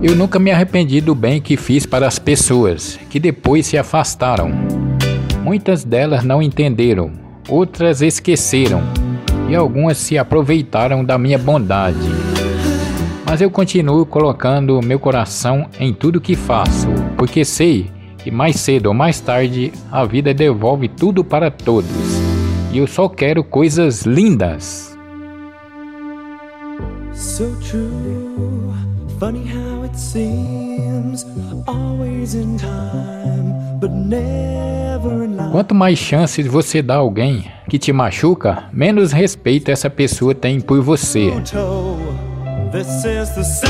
Eu nunca me arrependi do bem que fiz para as pessoas que depois se afastaram. Muitas delas não entenderam, outras esqueceram e algumas se aproveitaram da minha bondade. Mas eu continuo colocando meu coração em tudo que faço, porque sei que mais cedo ou mais tarde a vida devolve tudo para todos. E eu só quero coisas lindas. So funny how it seems, always in time, but never in life. Quanto mais chances você dá a alguém que te machuca, menos respeito essa pessoa tem por você. This is the sound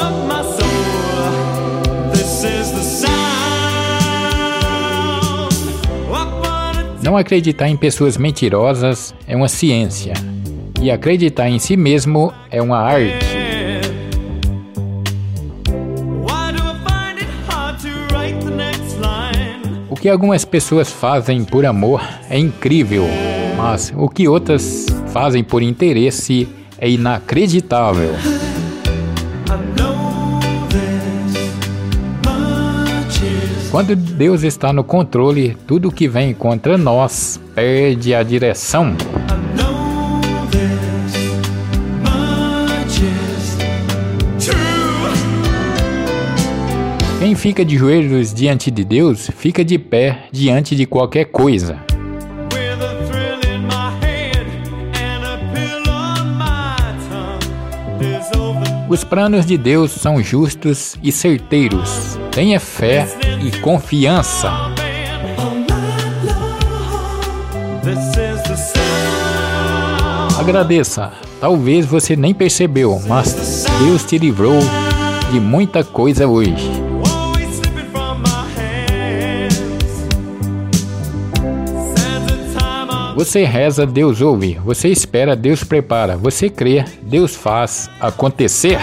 of my soul. This is the sound. Não acreditar em pessoas mentirosas é uma ciência. E acreditar em si mesmo é uma arte. Que algumas pessoas fazem por amor é incrível, mas o que outras fazem por interesse é inacreditável. Quando Deus está no controle, tudo que vem contra nós perde a direção. Quem fica de joelhos diante de Deus, fica de pé diante de qualquer coisa. Os planos de Deus são justos e certeiros. Tenha fé e confiança. Agradeça. Talvez você nem percebeu, mas Deus te livrou de muita coisa hoje. Você reza, Deus ouve. Você espera, Deus prepara. Você crê, Deus faz acontecer.